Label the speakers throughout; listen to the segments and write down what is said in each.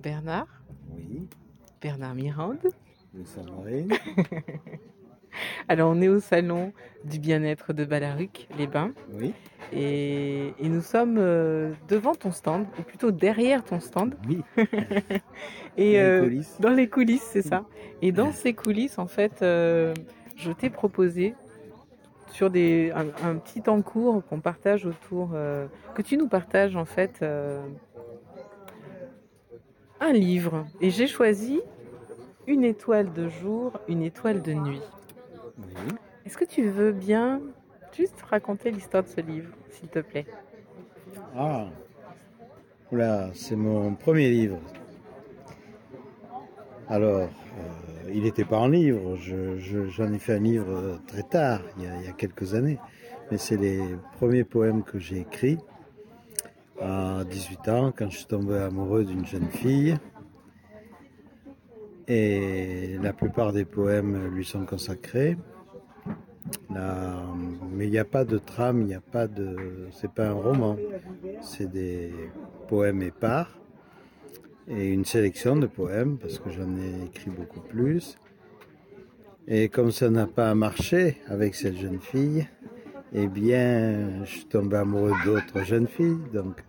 Speaker 1: Bernard,
Speaker 2: Oui,
Speaker 1: Bernard Mirande.
Speaker 2: le Sandrine.
Speaker 1: Alors, on est au salon du bien-être de Balaruc, les Bains,
Speaker 2: Oui,
Speaker 1: et, et nous sommes euh, devant ton stand, ou plutôt derrière ton stand,
Speaker 2: oui.
Speaker 1: et
Speaker 2: Les
Speaker 1: euh,
Speaker 2: coulisses.
Speaker 1: dans les coulisses, c'est ça. Et dans ces coulisses, en fait, euh, je t'ai proposé sur des, un, un petit temps court qu'on partage autour, que tu nous partages en fait un livre. Et j'ai choisi une étoile de jour, une étoile de nuit.
Speaker 2: Oui.
Speaker 1: Est-ce que tu veux bien juste raconter l'histoire de ce livre, s'il te plaît?
Speaker 2: Ah, Oula, c'est mon premier livre. Alors, euh, il n'était pas en livre, je- ai fait un livre euh, très tard, il y, a, il y a quelques années, mais c'est les premiers poèmes que j'ai écrits à 18 ans, quand je suis tombé amoureux d'une jeune fille. Et la plupart des poèmes lui sont consacrés. Mais il n'y a pas de trame, il n'y a pas de. C'est pas un roman, c'est des poèmes épars et une sélection de poèmes parce que j'en ai écrit beaucoup plus. Et comme ça n'a pas marché avec cette jeune fille, eh bien, je suis tombé amoureux d'autres jeunes filles. Donc,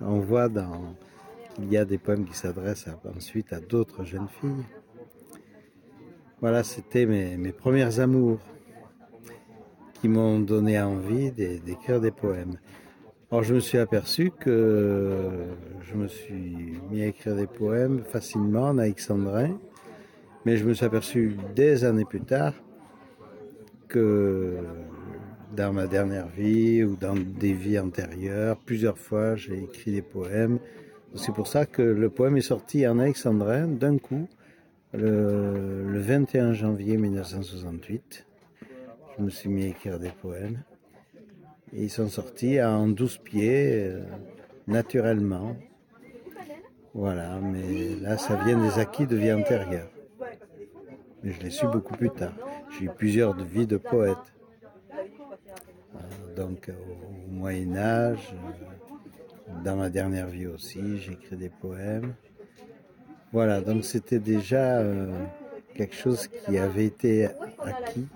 Speaker 2: on voit qu'il y a des poèmes qui s'adressent ensuite à d'autres jeunes filles. Voilà, c'était mes, mes premières amours qui m'ont donné envie d'é- d'écrire des poèmes. Alors je me suis aperçu que je me suis mis à écrire des poèmes facilement en alexandrin, mais je me suis aperçu des années plus tard que dans ma dernière vie ou dans des vies antérieures, plusieurs fois j'ai écrit des poèmes. C'est pour ça que le poème est sorti en alexandrin d'un coup le, le 21 janvier 1968. Je me suis mis à écrire des poèmes. Et ils sont sortis en 12 pieds, euh, naturellement. Voilà, mais là, ça vient des acquis de vie antérieure. Mais je l'ai su beaucoup plus tard. J'ai eu plusieurs vies de poète. Euh, donc, au, au Moyen-Âge, euh, dans ma dernière vie aussi, j'ai écrit des poèmes. Voilà, donc c'était déjà euh, quelque chose qui avait été acquis.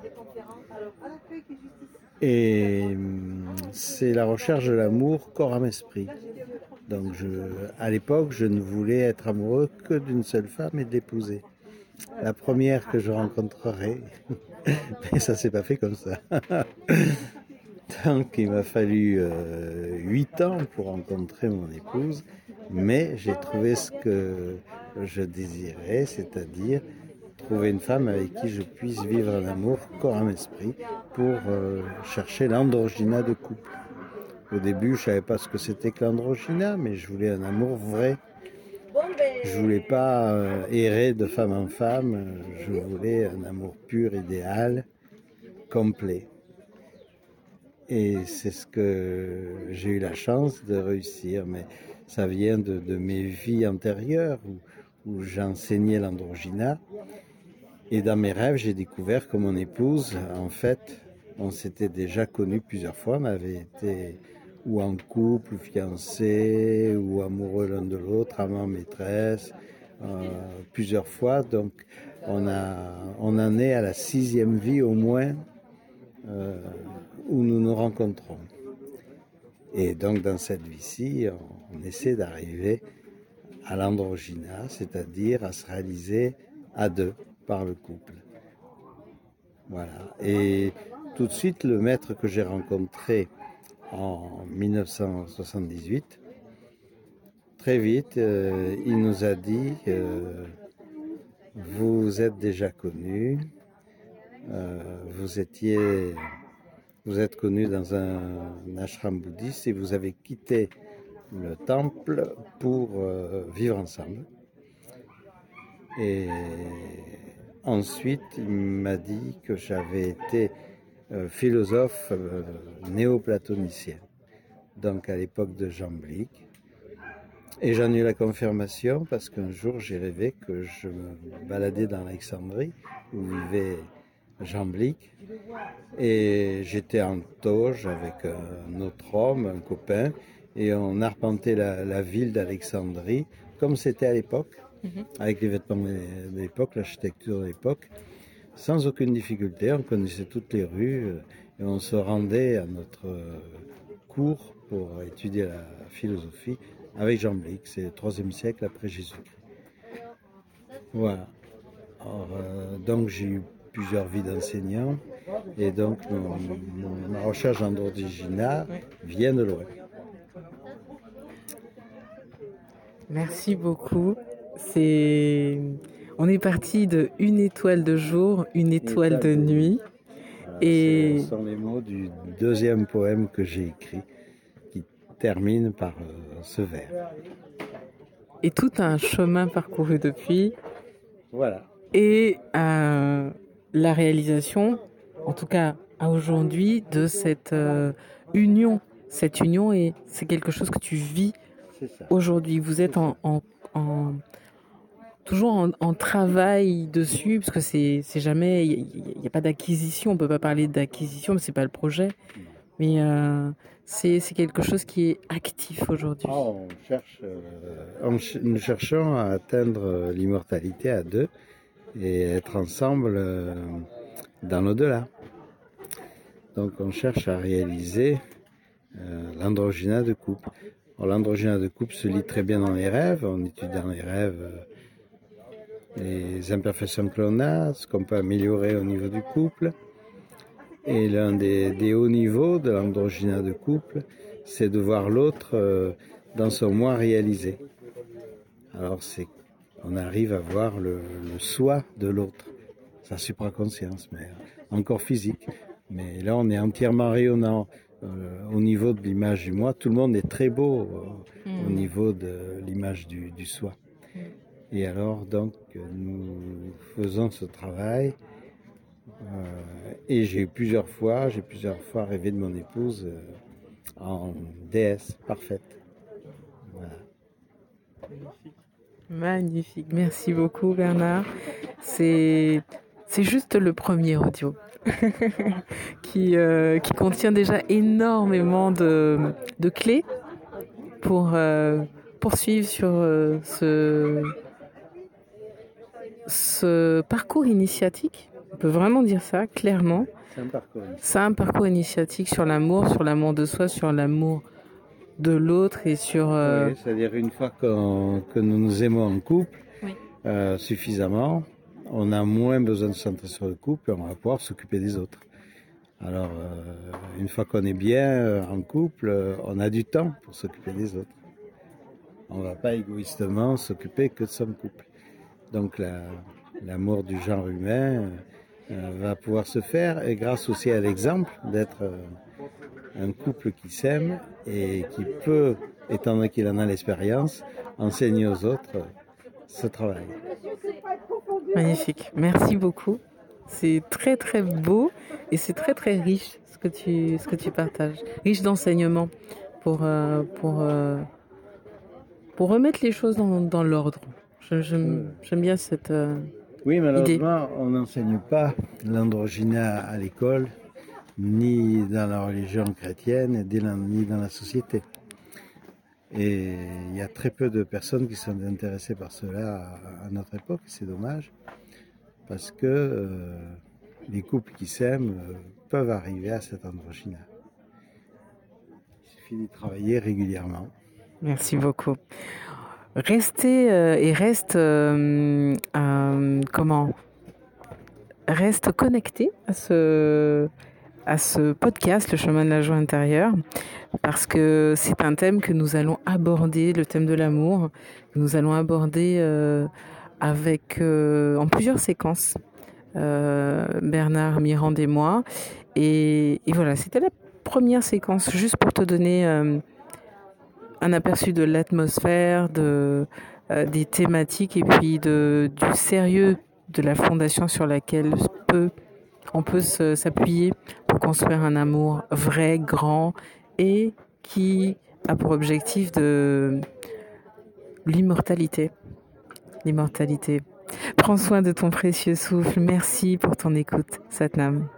Speaker 2: Et hum, c'est la recherche de l'amour corps âme esprit. Donc à l'époque, je ne voulais être amoureux que d'une seule femme et de l'épouser. La première que je rencontrerai. Mais ça s'est pas fait comme ça. Donc il m'a fallu euh, huit ans pour rencontrer mon épouse, mais j'ai trouvé ce que je désirais, c'est-à-dire trouver une femme avec qui je puisse vivre un amour corps âme esprit pour euh, chercher l'androgyna de couple. Au début, je savais pas ce que c'était que l'androgyna, mais je voulais un amour vrai. Je voulais pas euh, errer de femme en femme, je voulais un amour pur, idéal, complet. Et c'est ce que j'ai eu la chance de réussir, mais ça vient de, mes vies antérieures où, où j'enseignais l'androgyna. Et dans mes rêves, j'ai découvert que mon épouse, en fait, on s'était déjà connus plusieurs fois, on avait été ou en couple, ou fiancés, ou amoureux l'un de l'autre, amant maîtresse, euh, plusieurs fois. Donc, on, a, on en est à la sixième vie au moins euh, où nous nous rencontrons. Et donc, dans cette vie-ci, on, essaie d'arriver à l'androgyna, c'est-à-dire à se réaliser à deux par le couple. Voilà. Et tout de suite, le maître que j'ai rencontré en 1978, très vite, euh, il nous a dit euh, vous êtes déjà connu, euh, vous étiez, vous êtes connu dans un, ashram bouddhiste et vous avez quitté le temple pour euh, vivre ensemble. Et ensuite, il m'a dit que j'avais été euh, philosophe euh, néoplatonicien, donc à l'époque de Jean Blic. Et j'en ai eu la confirmation parce qu'un jour j'ai rêvé que je me baladais dans l'Alexandrie où vivait Jean Blic et j'étais en toge avec un autre homme, un copain, et on arpentait la, la ville d'Alexandrie comme c'était à l'époque,
Speaker 1: Mhm.
Speaker 2: avec les vêtements de l'époque, l'architecture de l'époque, sans aucune difficulté. On connaissait toutes les rues euh, et on se rendait à notre euh, cours pour étudier la philosophie avec Jean Blic, c'est le troisième siècle après Jésus-Christ. Voilà. Alors, euh, donc j'ai eu plusieurs vies d'enseignant et donc ma recherche en droit d'origine vient de loin.
Speaker 1: Merci beaucoup. C'est, on est parti de une étoile de jour, une étoile de nuit.
Speaker 2: Voilà,
Speaker 1: Et-
Speaker 2: Ce sont les mots du deuxième poème que j'ai écrit qui termine par euh, ce vers.
Speaker 1: et tout un chemin parcouru depuis
Speaker 2: Voilà.
Speaker 1: et euh, la réalisation, en tout cas à aujourd'hui, de cette euh, union. Cette union et c'est quelque chose que tu vis aujourd'hui. Vous êtes en, en- en- toujours en, en travail dessus parce que c'est jamais il n'y a, pas d'acquisition. On peut pas parler d'acquisition, mais c'est pas le projet. Mais euh, c'est quelque chose qui est actif aujourd'hui.
Speaker 2: Ah, on cherche, euh, nous cherchons à atteindre l'immortalité à deux et être ensemble euh, dans l'au-delà. Donc on cherche à réaliser euh, l'androgyna de couple. L'androgyna de couple se lit très bien dans les rêves. On étudie dans les rêves euh, les imperfections que l'on a, ce qu'on peut améliorer au niveau du couple. Et l'un des, hauts niveaux de l'androgyna de couple, c'est de voir l'autre dans son moi réalisé. Alors c'est, on arrive à voir le, le soi de l'autre, sa supraconscience, mais encore physique. Mais là, on est entièrement rayonnant euh, au niveau de l'image du moi. Tout le monde est très beau euh, au
Speaker 1: Mm.
Speaker 2: niveau de l'image du, du soi.
Speaker 1: Mm.
Speaker 2: Et alors, donc, nous faisons ce travail. euh, et j'ai eu plusieurs fois, j'ai plusieurs fois rêvé de mon épouse euh, en déesse parfaite. Voilà.
Speaker 1: Magnifique. Merci beaucoup Bernard. C'est c'est juste le premier audio qui, euh, qui contient déjà énormément de, de clés pour euh, poursuivre sur euh, ce, ce parcours initiatique. On peut vraiment dire ça clairement.
Speaker 2: C'est un parcours.
Speaker 1: C'est un parcours initiatique sur l'amour, sur l'amour de soi, sur l'amour de l'autre et sur... euh,
Speaker 2: Oui, c'est-à-dire une fois que nous nous aimons en couple
Speaker 1: Oui.
Speaker 2: euh, suffisamment, on a moins besoin de se centrer sur le couple et on va pouvoir s'occuper des autres. Alors, euh, une fois qu'on est bien euh, en couple, euh, on a du temps pour s'occuper des autres. On ne va pas égoïstement s'occuper que de son couple. Donc, la- l'amour du genre humain euh, va pouvoir se faire et grâce aussi à l'exemple d'être euh, un couple qui s'aime et qui peut, étant donné qu'il en a l'expérience, enseigner aux autres ce travail.
Speaker 1: Magnifique. Merci beaucoup. C'est très très beau et c'est très très riche ce que tu, ce que tu partages. Riche d'enseignements pour, euh, pour, euh, pour remettre les choses dans, dans l'ordre. J'aime bien cette... euh,
Speaker 2: Oui, malheureusement, on n'enseigne pas l'androgyna à l'école, ni dans la religion chrétienne, ni dans, la société. Et il y a très peu de personnes qui sont intéressées par cela à, notre époque, c'est dommage, parce que euh, les couples qui s'aiment euh, peuvent arriver à cet androgyna. Il suffit d'y travailler régulièrement.
Speaker 1: Merci beaucoup. Restez euh, et reste comment? Reste connecté à ce à ce podcast Le chemin de la joie intérieure parce que c'est un thème que nous allons aborder le thème de l'amour que nous allons aborder euh, avec euh, en plusieurs séquences euh, Bernard Mirand et moi. Et, et voilà c'était la première séquence juste pour te donner un aperçu de l'atmosphère, de, des thématiques et puis de, du sérieux de la fondation sur laquelle peut, on peut s'appuyer pour construire un amour vrai, grand et qui a pour objectif de l'immortalité. L'immortalité. Prends soin de ton précieux souffle. Merci pour ton écoute, Satnam.